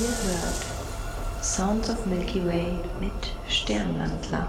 ihr hört Sounds of Milky Way mit Sternwandler.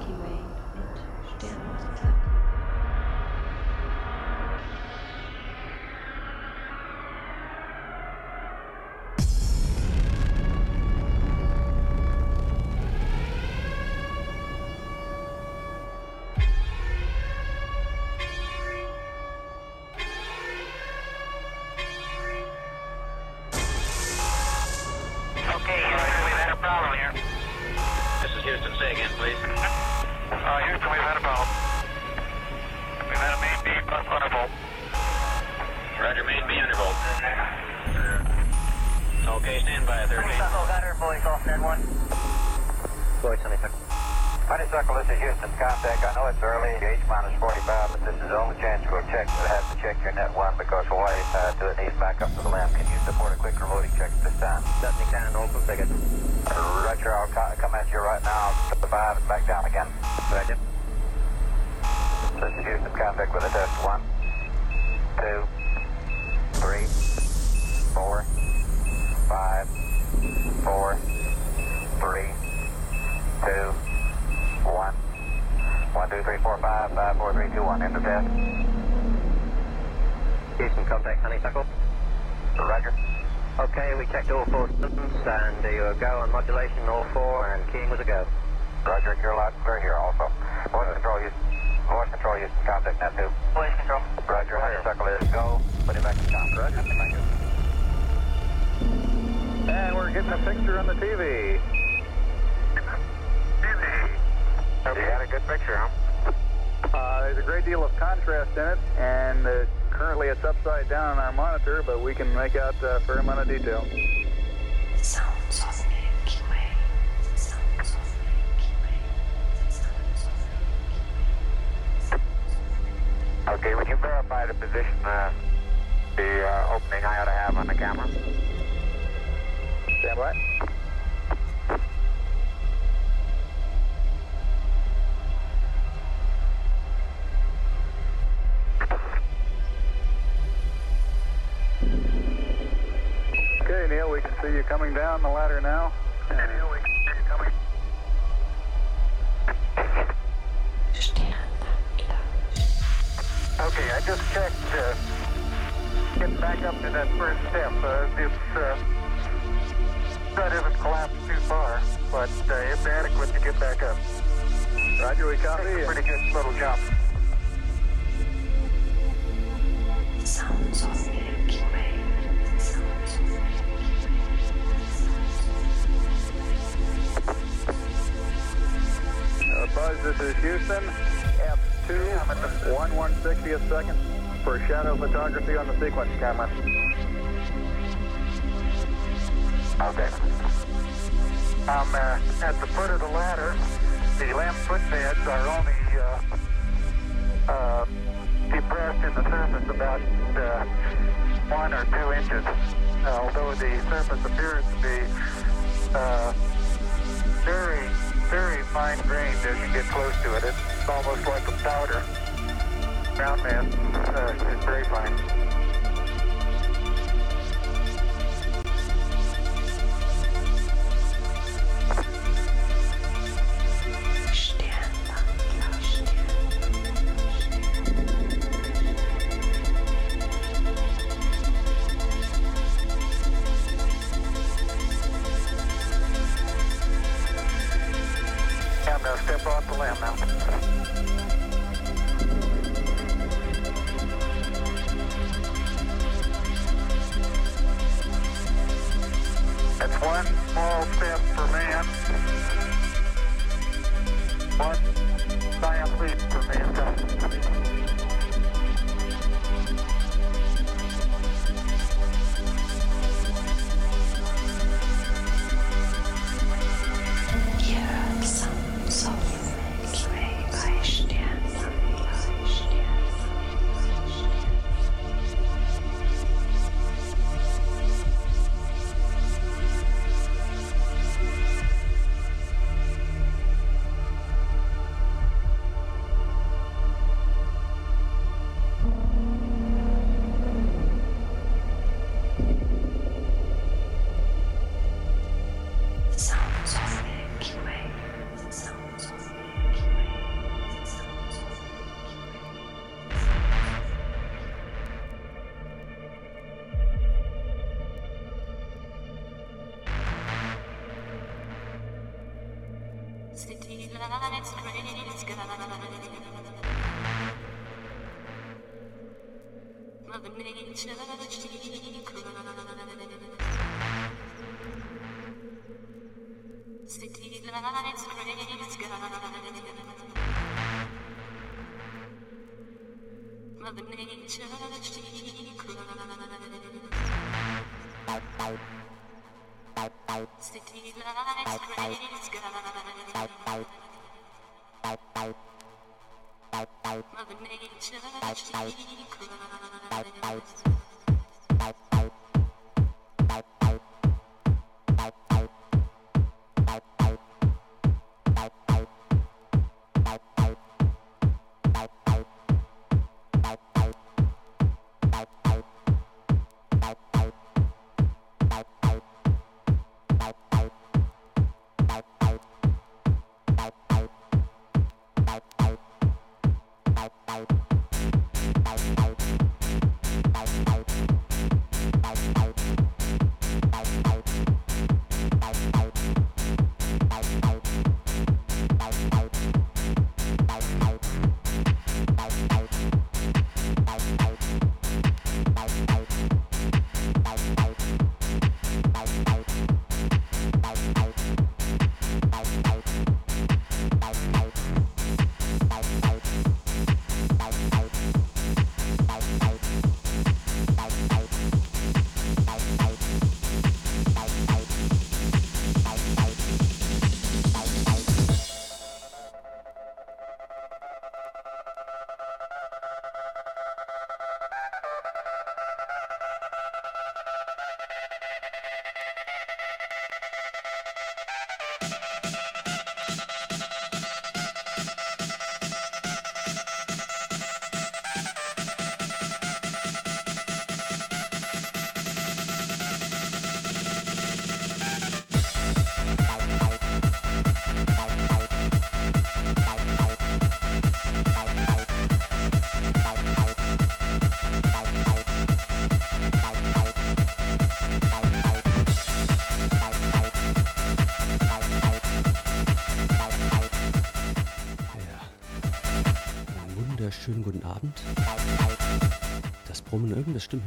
fine grained as you get close to it. It's almost like a powder. Ground man, uh, it's very fine.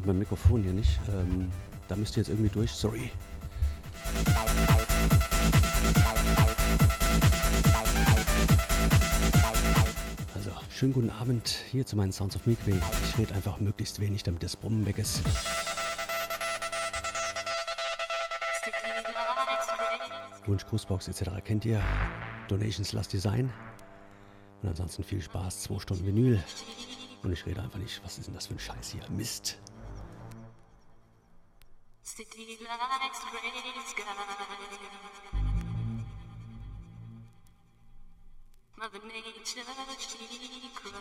Meinem Mikrofon hier nicht. Ähm, da müsst ihr jetzt irgendwie durch. Sorry. Also, schönen guten Abend hier zu meinen Sounds of Milkway. Ich rede einfach möglichst wenig, damit das Brummen weg ist. Wunsch, Grußbox etc. kennt ihr. Donations lasst ihr sein. Und ansonsten viel Spaß, zwei Stunden Vinyl. Und ich rede einfach nicht, was ist denn das für ein Scheiß hier? Mist. City lights, gray. Mother Nature, she cries.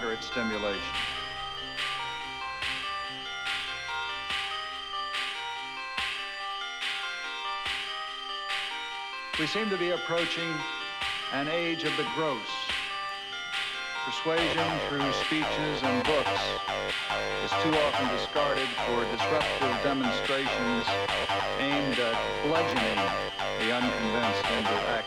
Moderate stimulation. We seem to be approaching an age of the gross. Persuasion through speeches and books is too often discarded for disruptive demonstrations aimed at bludgeoning the unconvinced into action.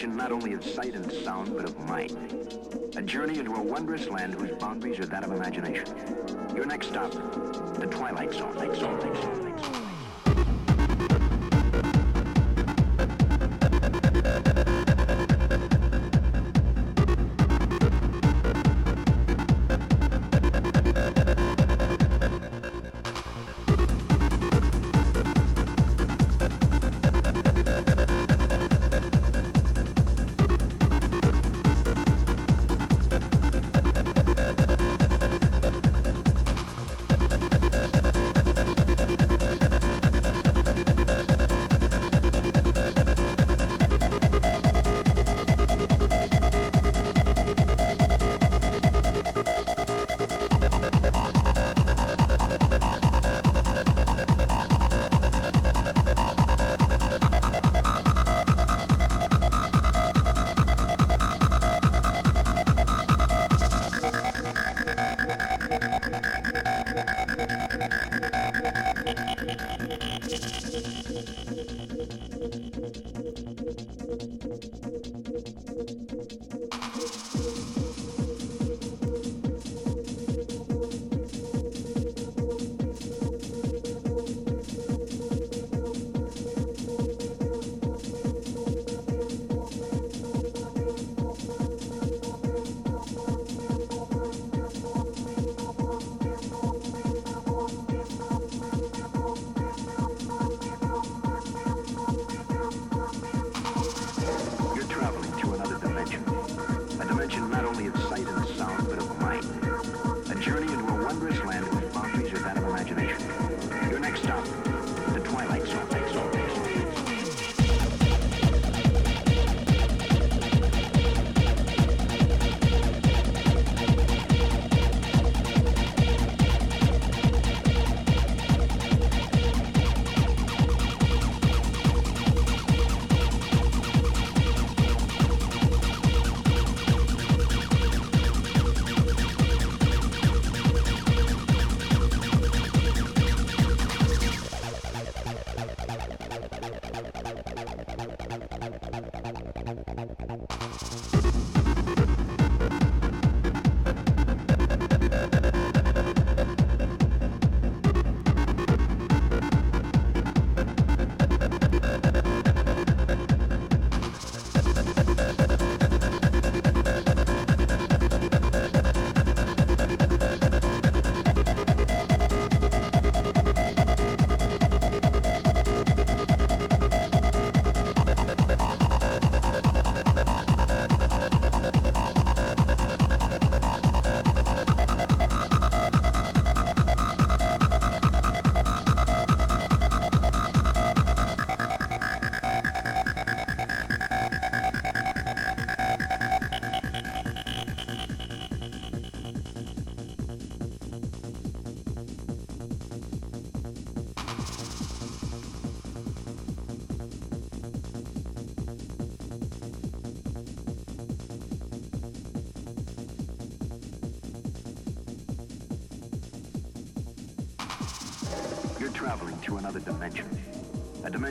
A dimension not only of sight and sound, but of mind. A journey into a wondrous land whose boundaries are that of imagination. Your next stop, the Twilight zone,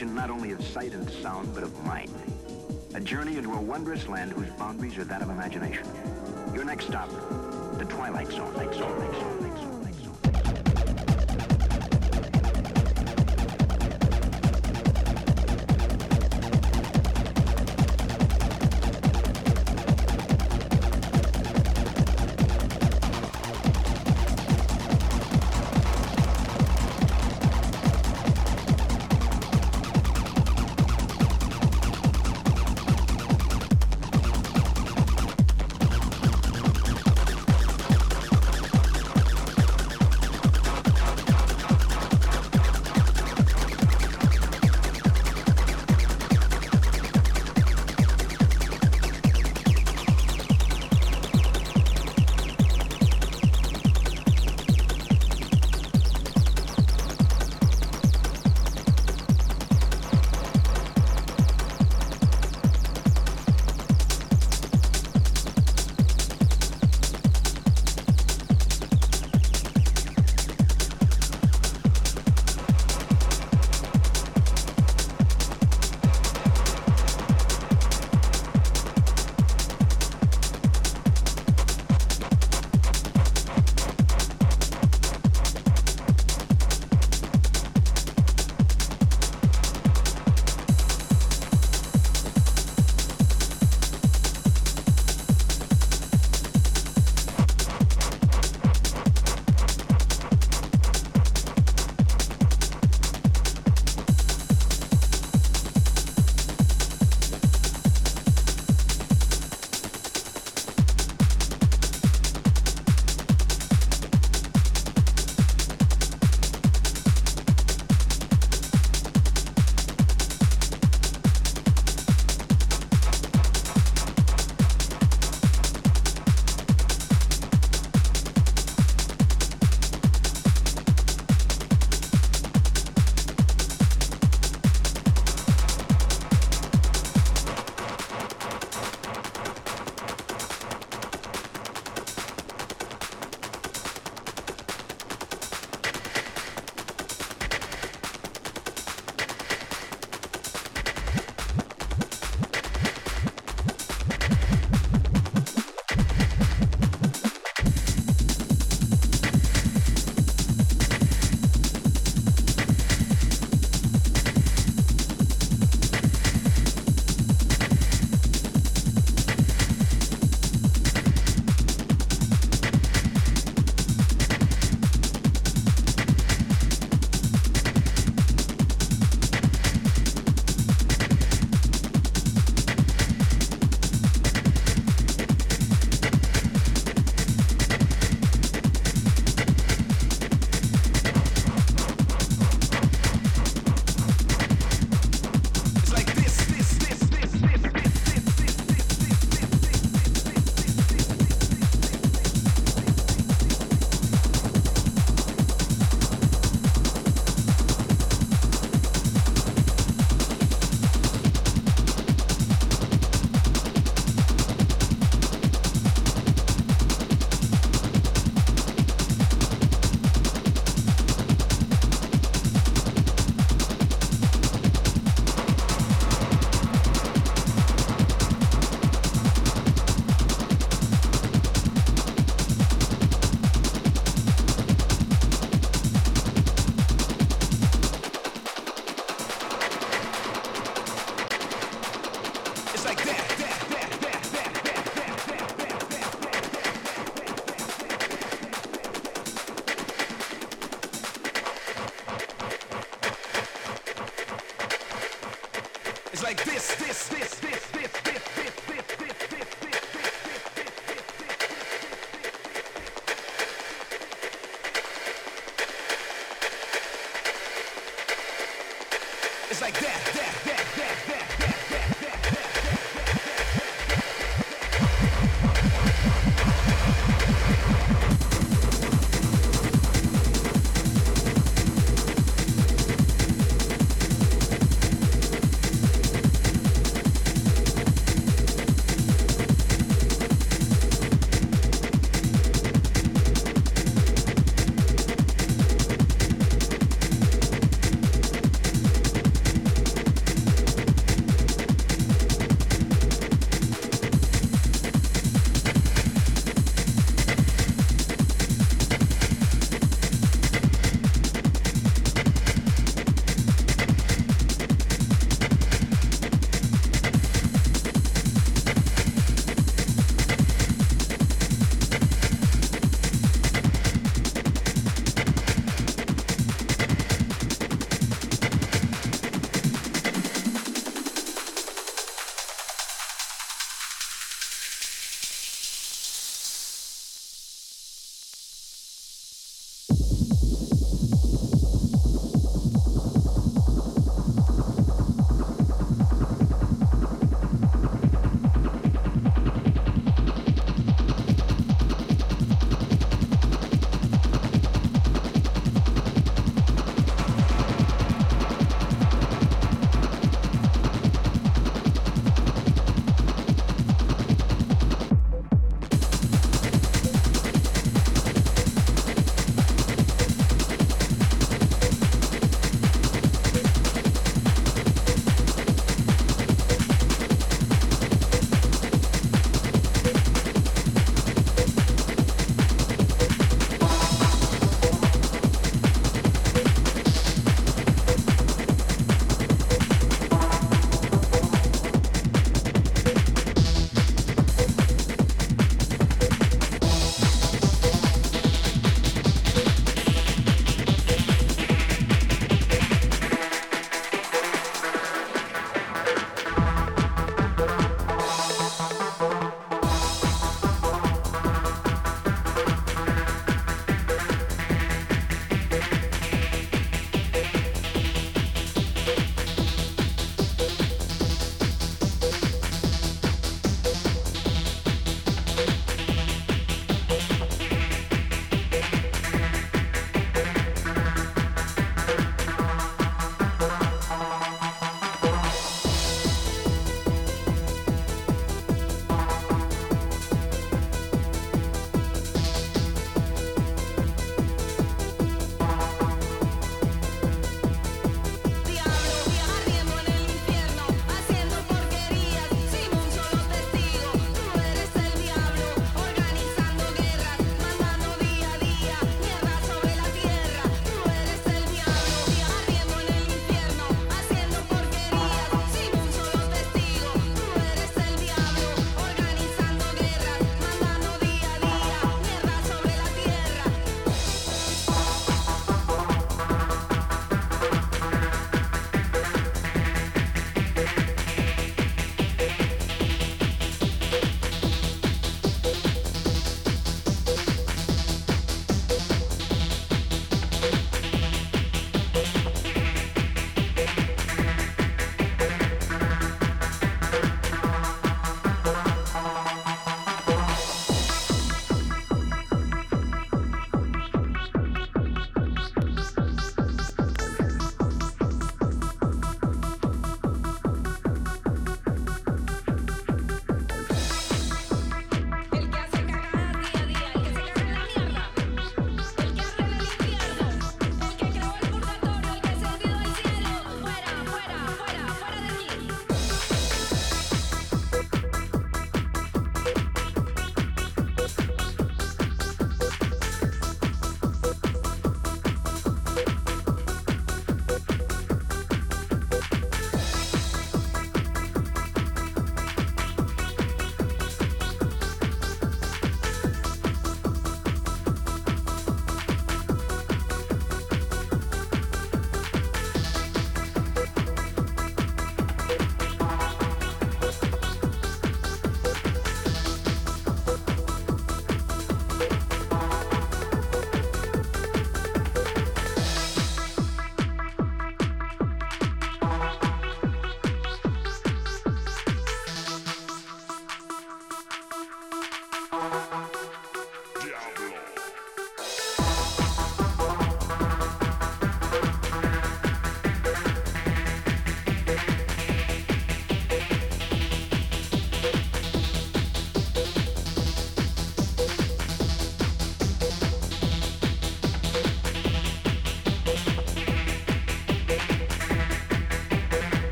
A dimension not only of sight and sound, but of mind. A journey into a wondrous land whose boundaries are that of imagination.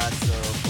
lots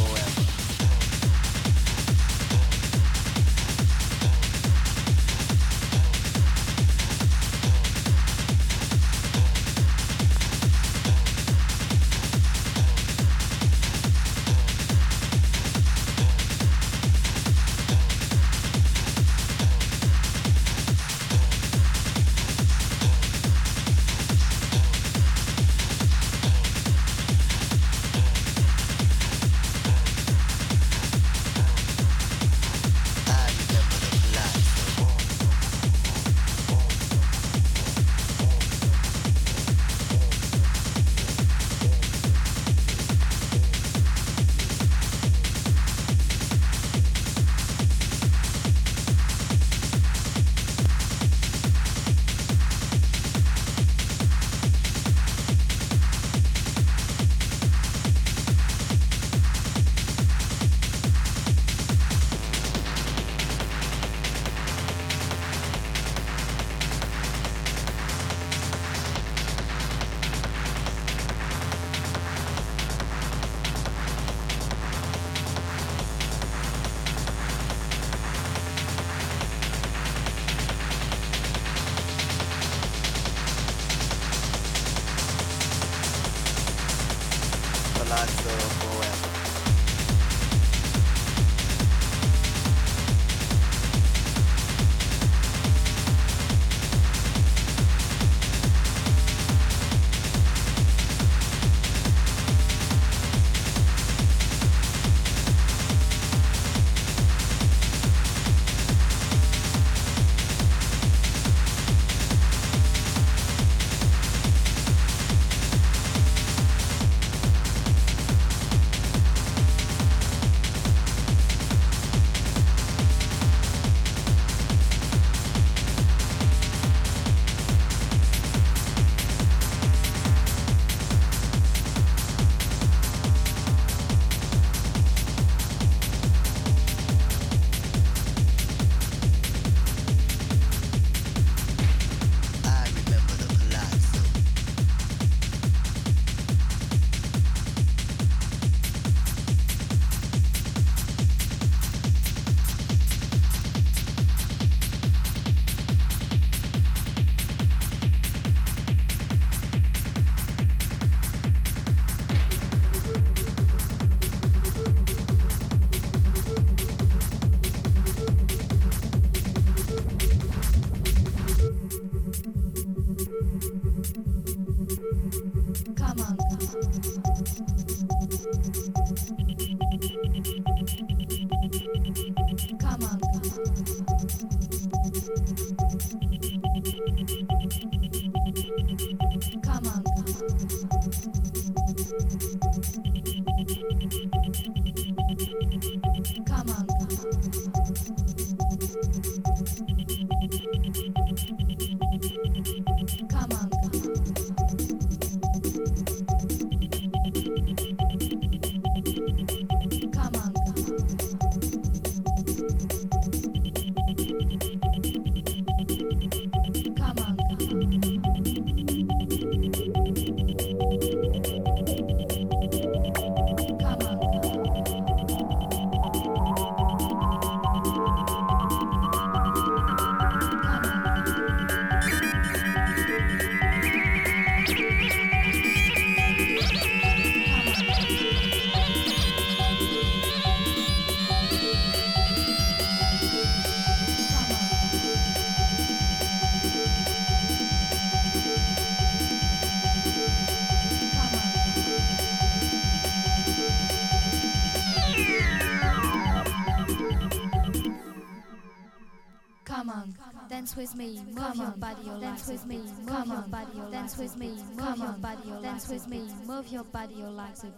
me, move your body, your dance with me, move your body, your dance with me, move your body, your dance with me, move your body, your legs a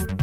bit.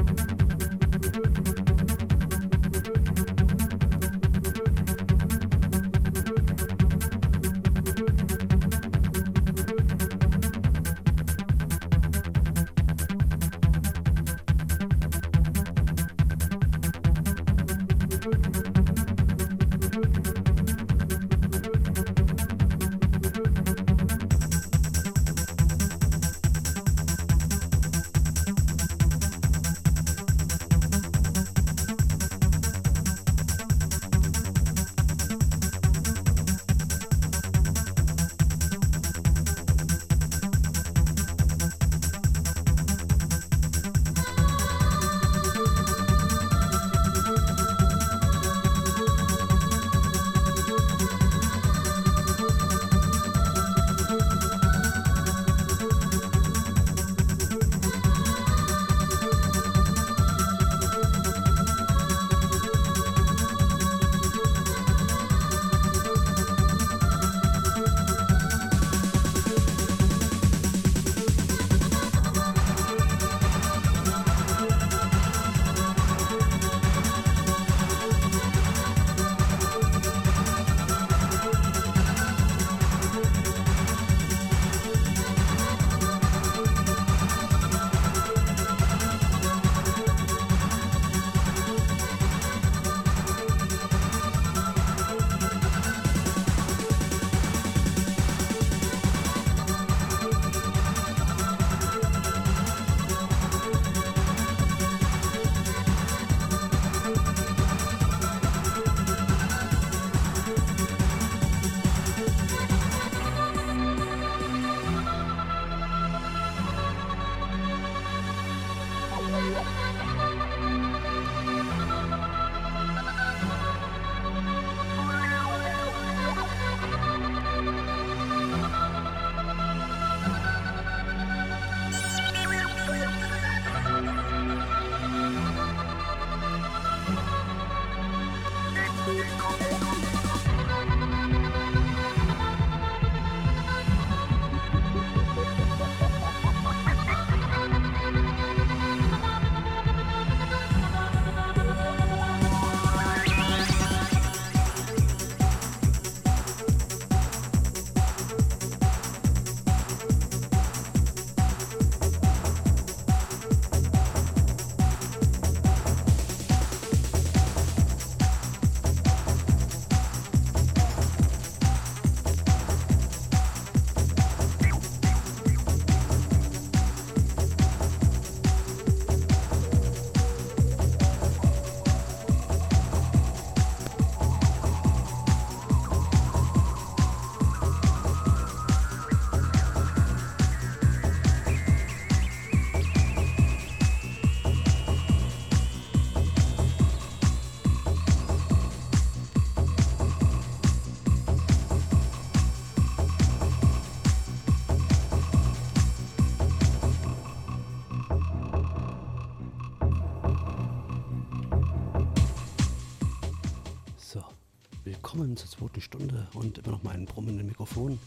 Stunde und immer noch mein brummenden Mikrofon.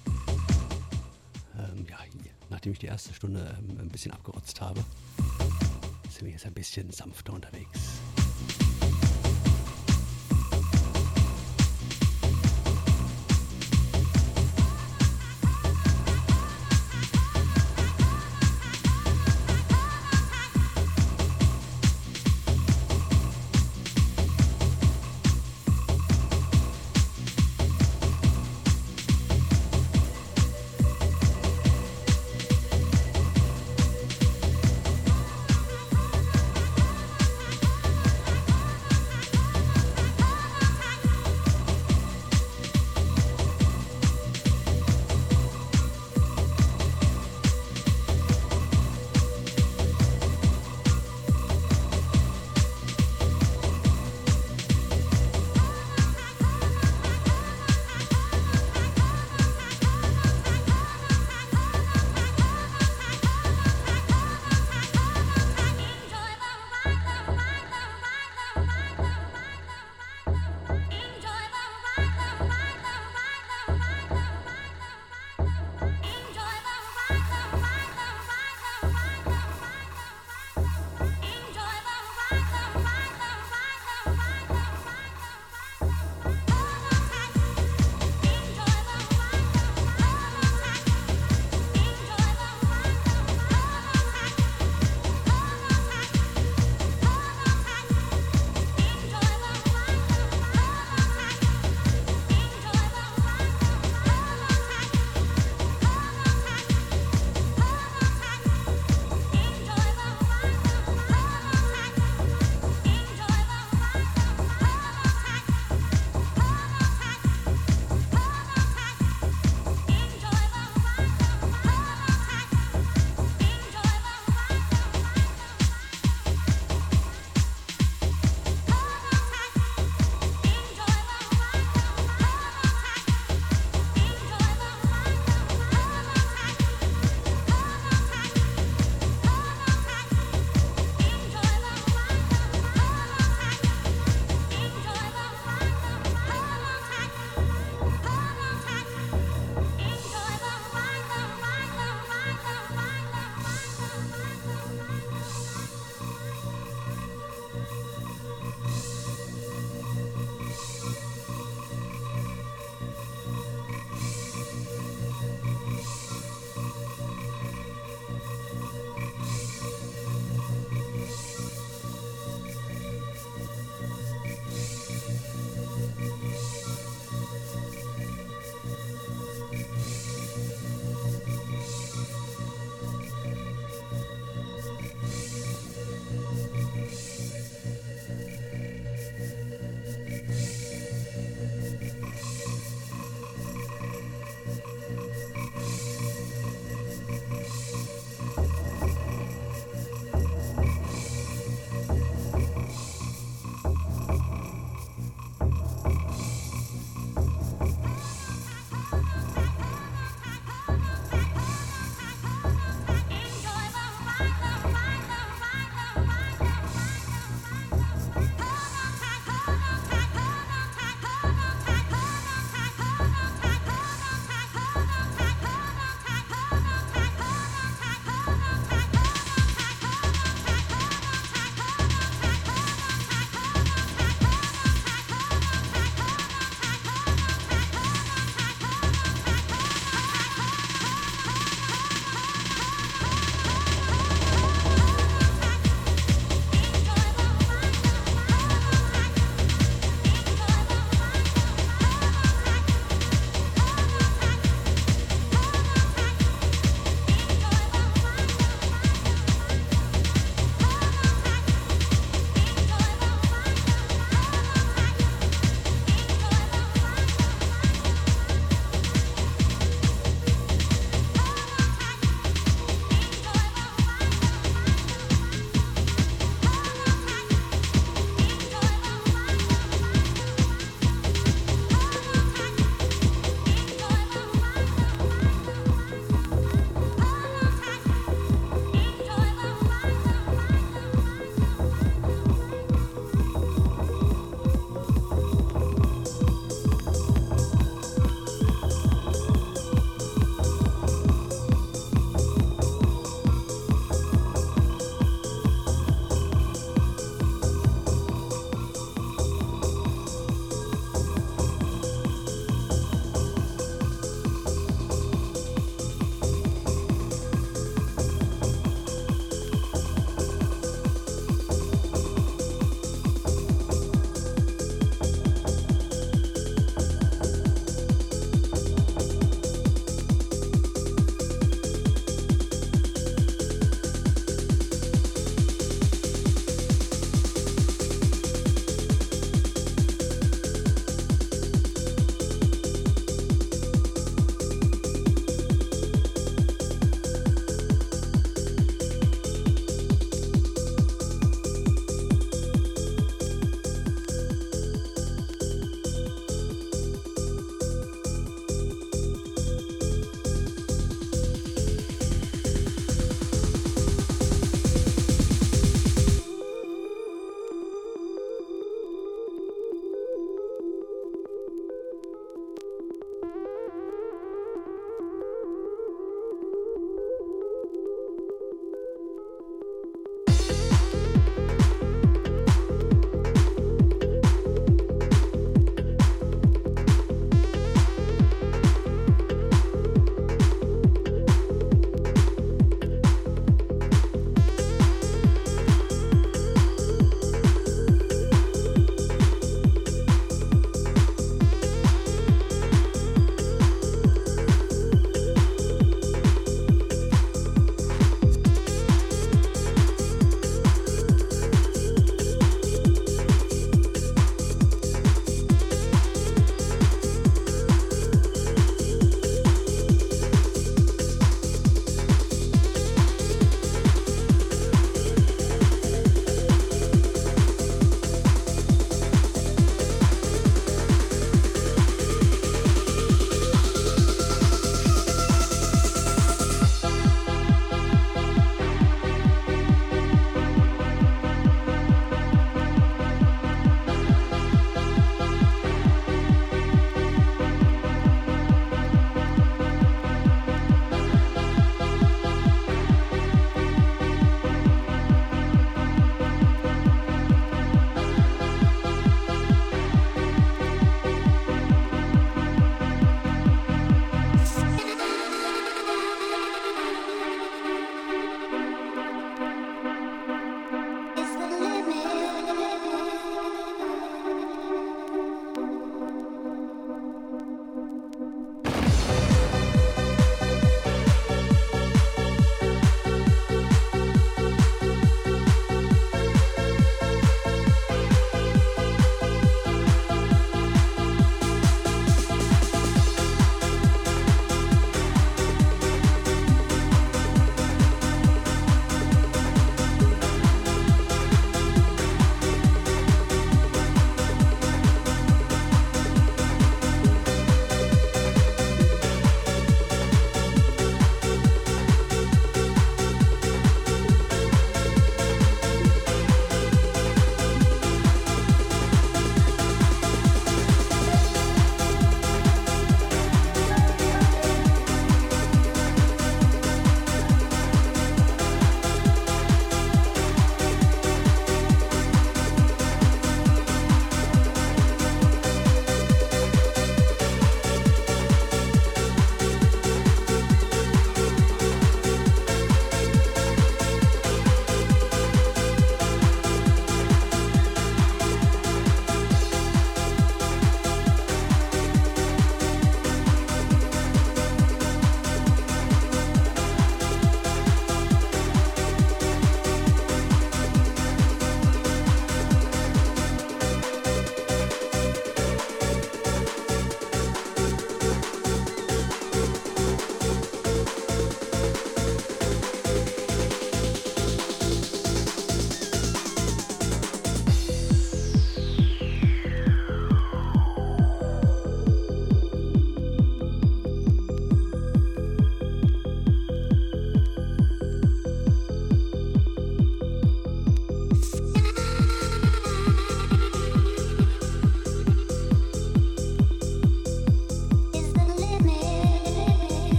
Ähm, ja, nachdem ich die erste Stunde ähm, ein bisschen abgerotzt habe, sind wir jetzt ein bisschen sanfter unterwegs.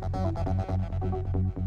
Thank you.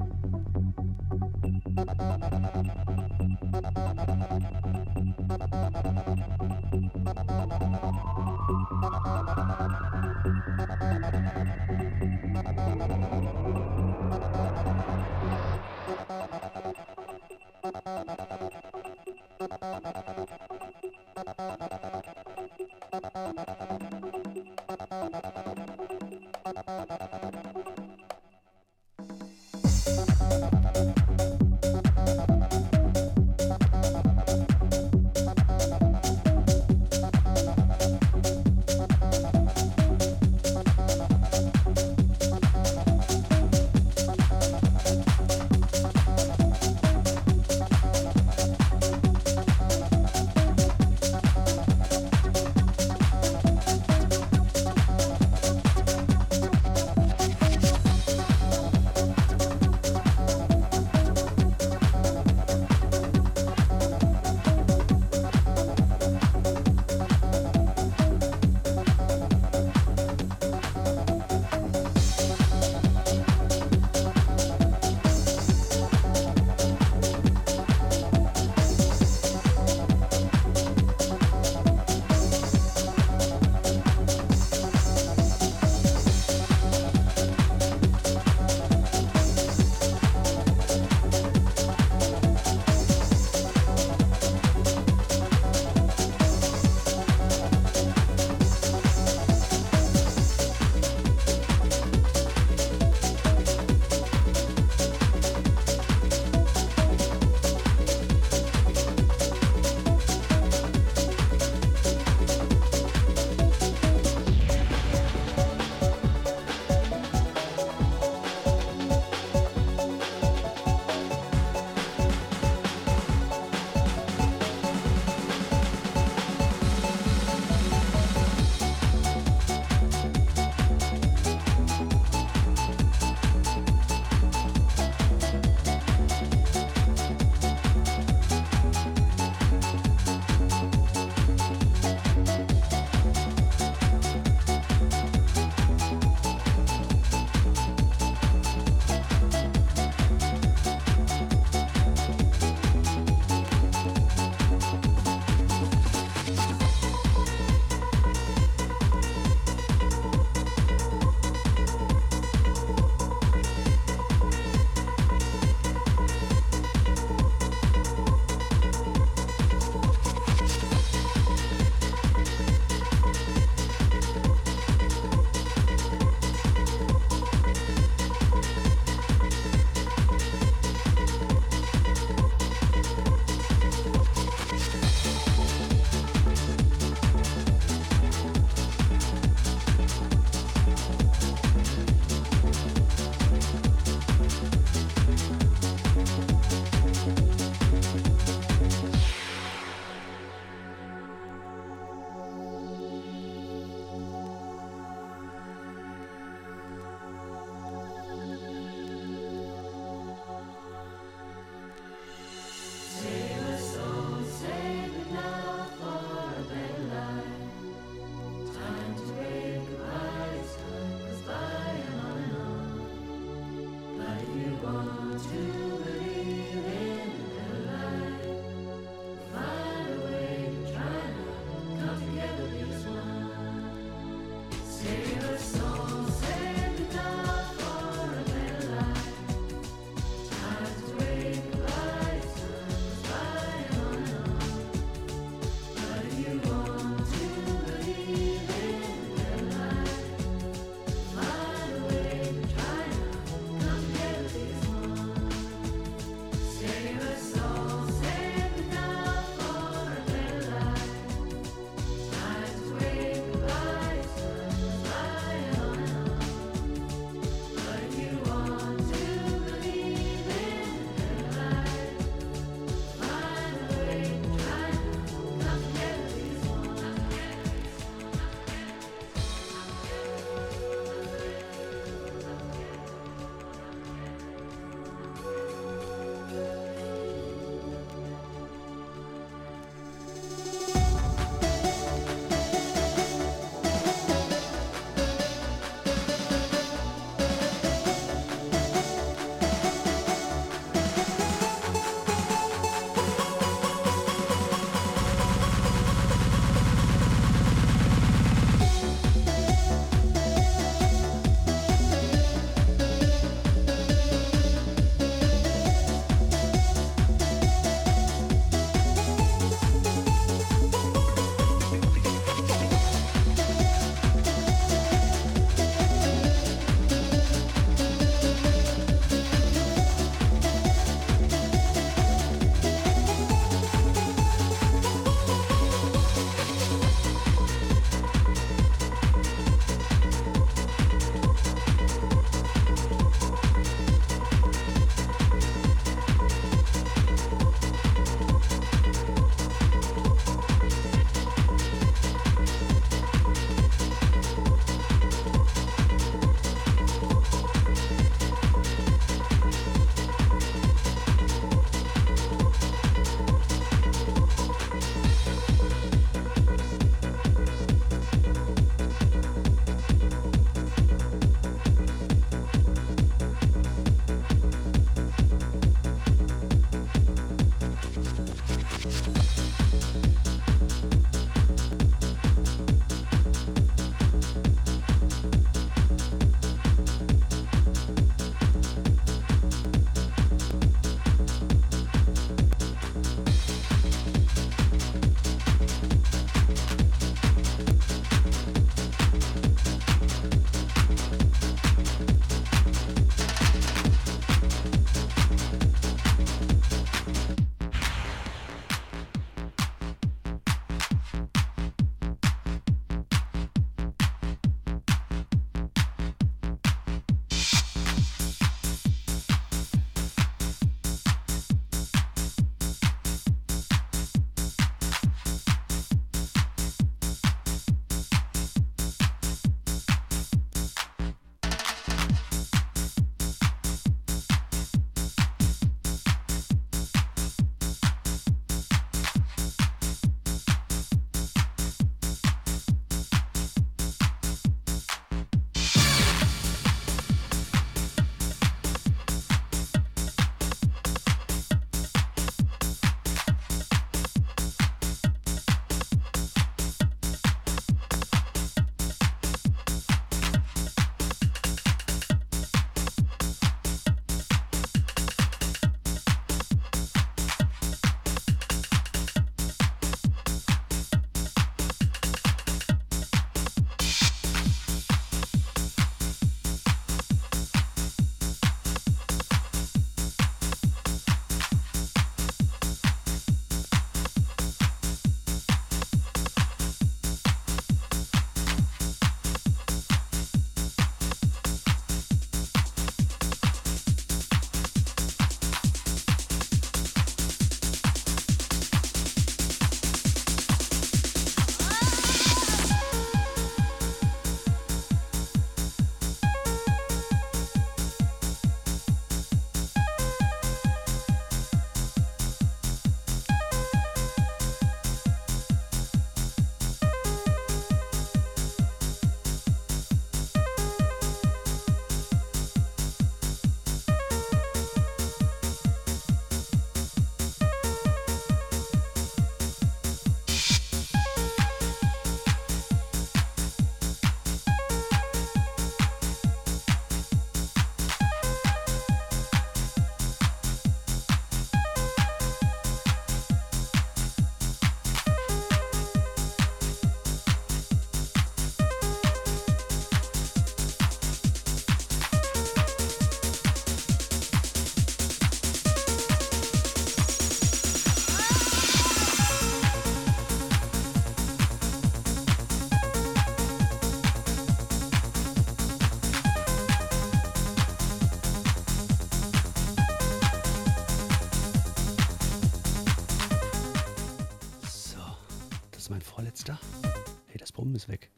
Weg.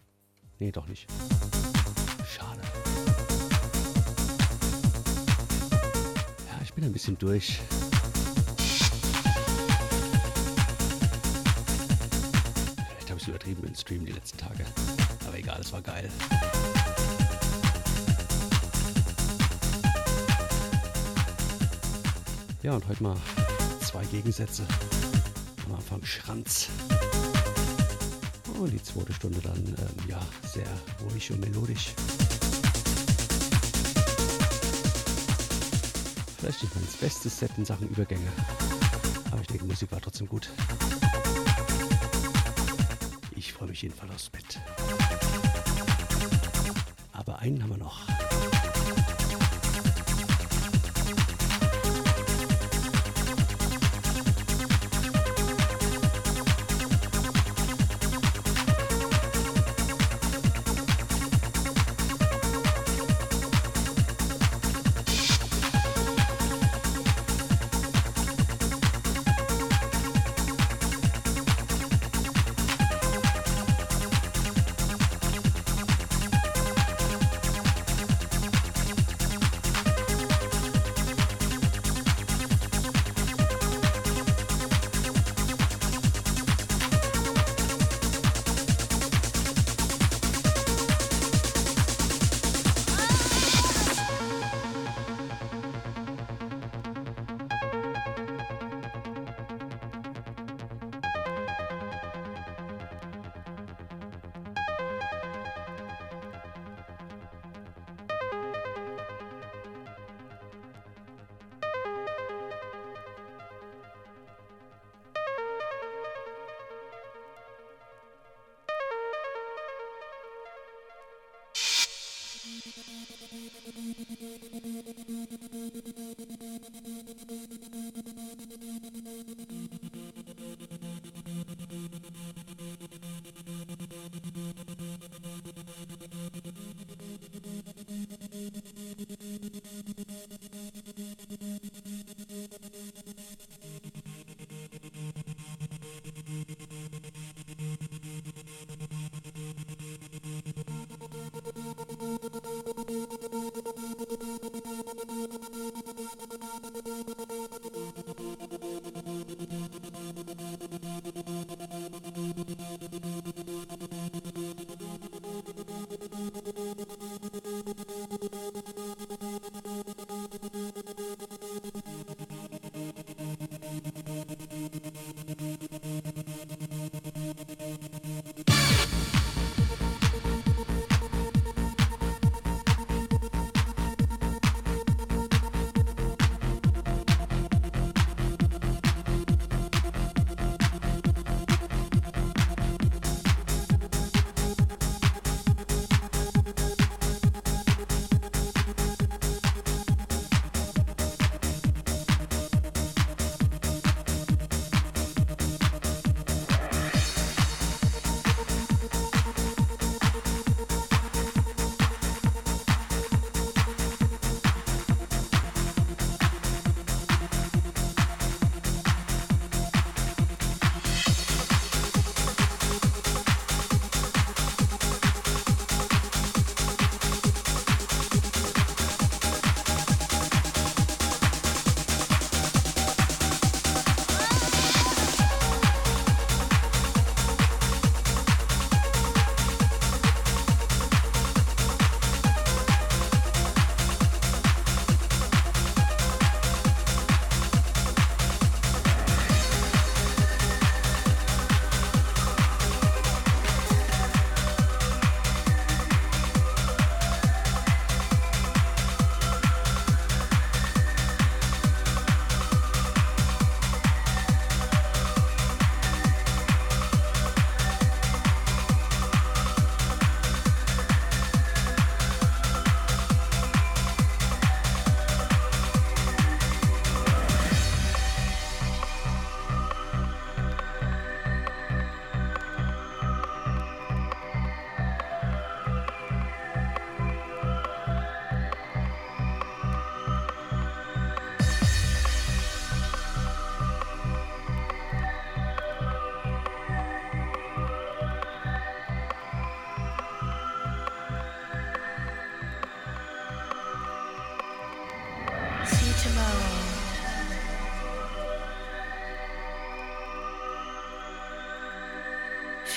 Nee, doch nicht. Schade. Ja, ich bin ein bisschen durch. Vielleicht habe ich es übertrieben im Stream die letzten Tage. Aber egal, es war geil. Ja, und heute mal zwei Gegensätze. Am Anfang Schranz. Und die zweite Stunde dann, ähm, ja, sehr ruhig und melodisch. Vielleicht nicht mein bestes Set in Sachen Übergänge. Aber ich denke, Musik war trotzdem gut. Ich freue mich jedenfalls aufs Bett. Aber einen haben wir noch.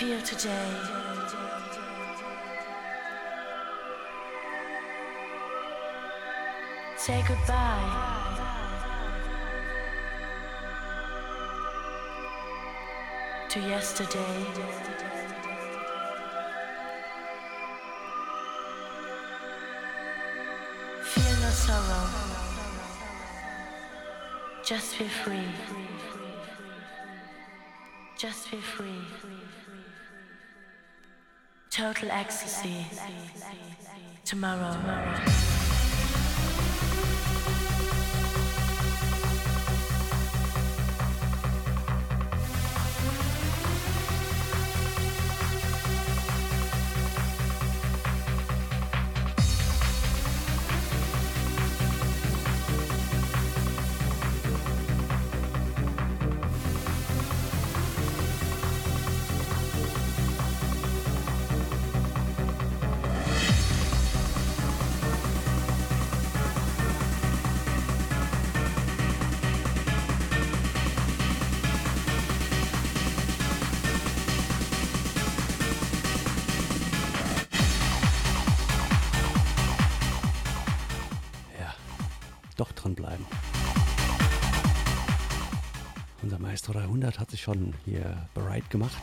Feel today. Say goodbye. To yesterday. Feel no sorrow. Just be free. Just be free. Total ecstasy. Tomorrow. Ja, hier bereit gemacht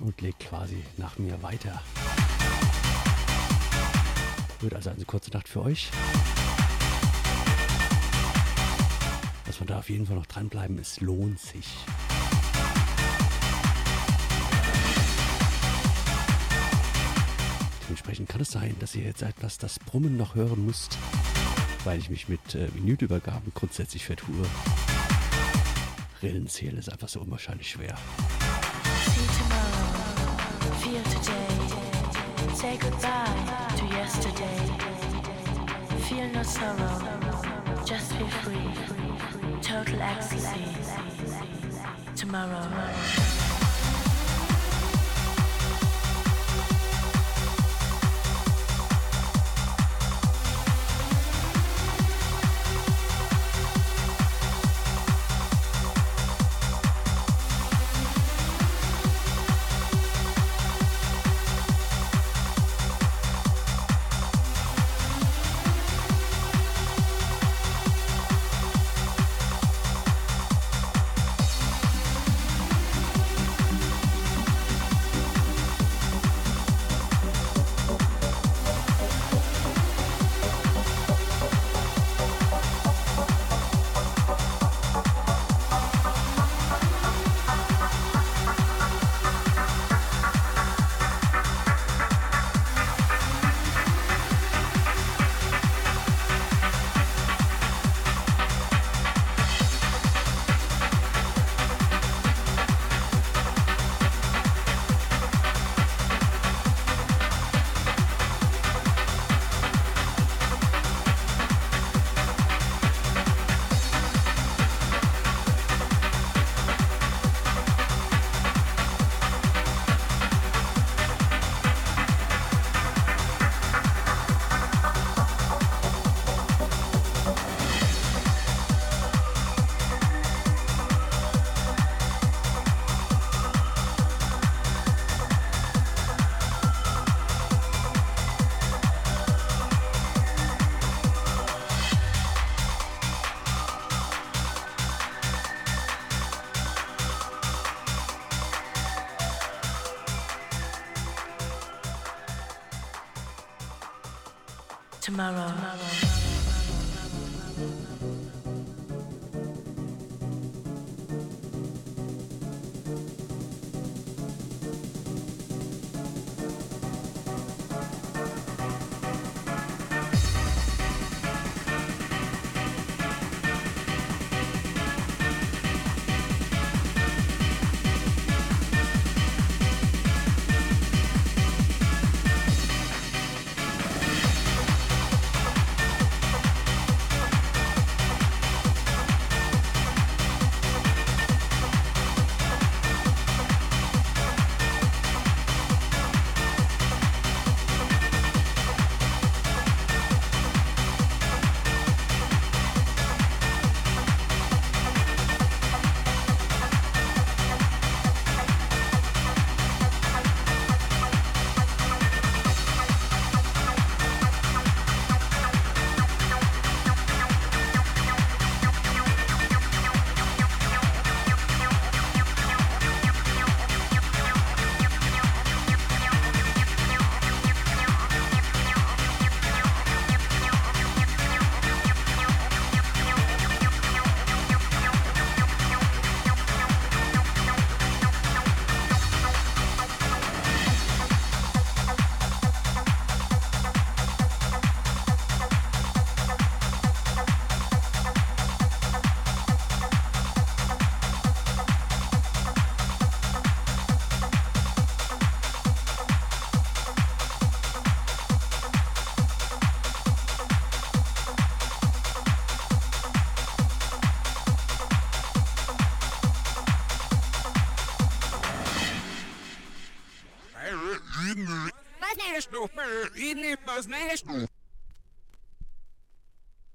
und legt quasi nach mir weiter. Wird also eine kurze Nacht für euch. Dass wir da auf jeden Fall noch dranbleiben, es lohnt sich. Dementsprechend kann es sein, dass ihr jetzt etwas das Brummen noch hören müsst, weil ich mich mit äh, Minütübergaben grundsätzlich vertue. Rillenzählen ist einfach so unwahrscheinlich schwer. See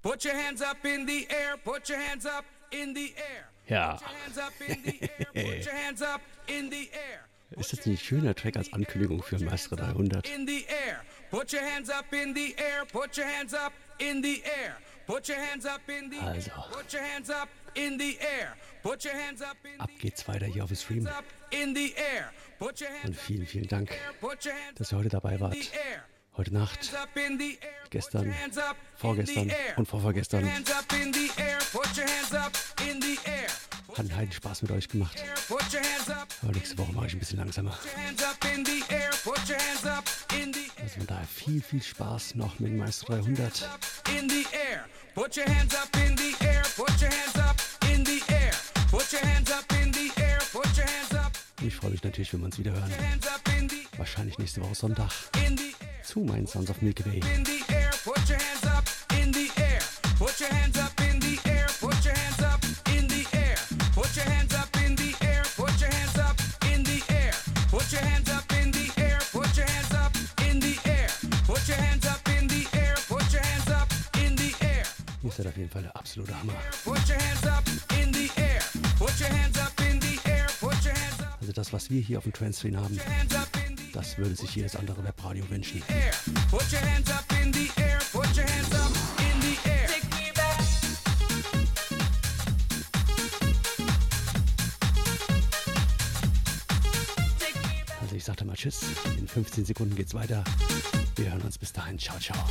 Put your hands up in the air, put your hands up in the air. Ja. Put your hands up in the air. Ist das nicht ein schöner Track als Ankündigung für Maestro 300? In the air, put your hands up in the air, put your hands up in the air. Put your hands up in the Also. air, put your hands up in the air. Put your hands up in Ab geht's weiter hier auf dem Stream. up in the air. Put your hands Und vielen, vielen Dank, put your hands dass ihr heute dabei wart. Heute Nacht, gestern, vorgestern und vorvorgestern. Hat einen heiden Spaß mit euch gemacht. Aber nächste Woche mache ich ein bisschen langsamer. Also von daher viel, viel Spaß noch mit dem Maestro 300. in the air. Put your hands up in the air, put your hands up in the air. Put your hands up in the air, put your hands up, ich freue mich natürlich, wenn wir uns wieder hören. Wahrscheinlich nächste Woche Sonntag zu meinen Sons of Milky Way. Ihr seid auf jeden Fall der absolute Hammer. Also das, was wir hier auf dem Transcreen haben, das würde sich jedes andere Webradio wünschen. Also ich sagte mal Tschüss. In 15 Sekunden geht's weiter. Wir hören uns bis dahin. Ciao, ciao.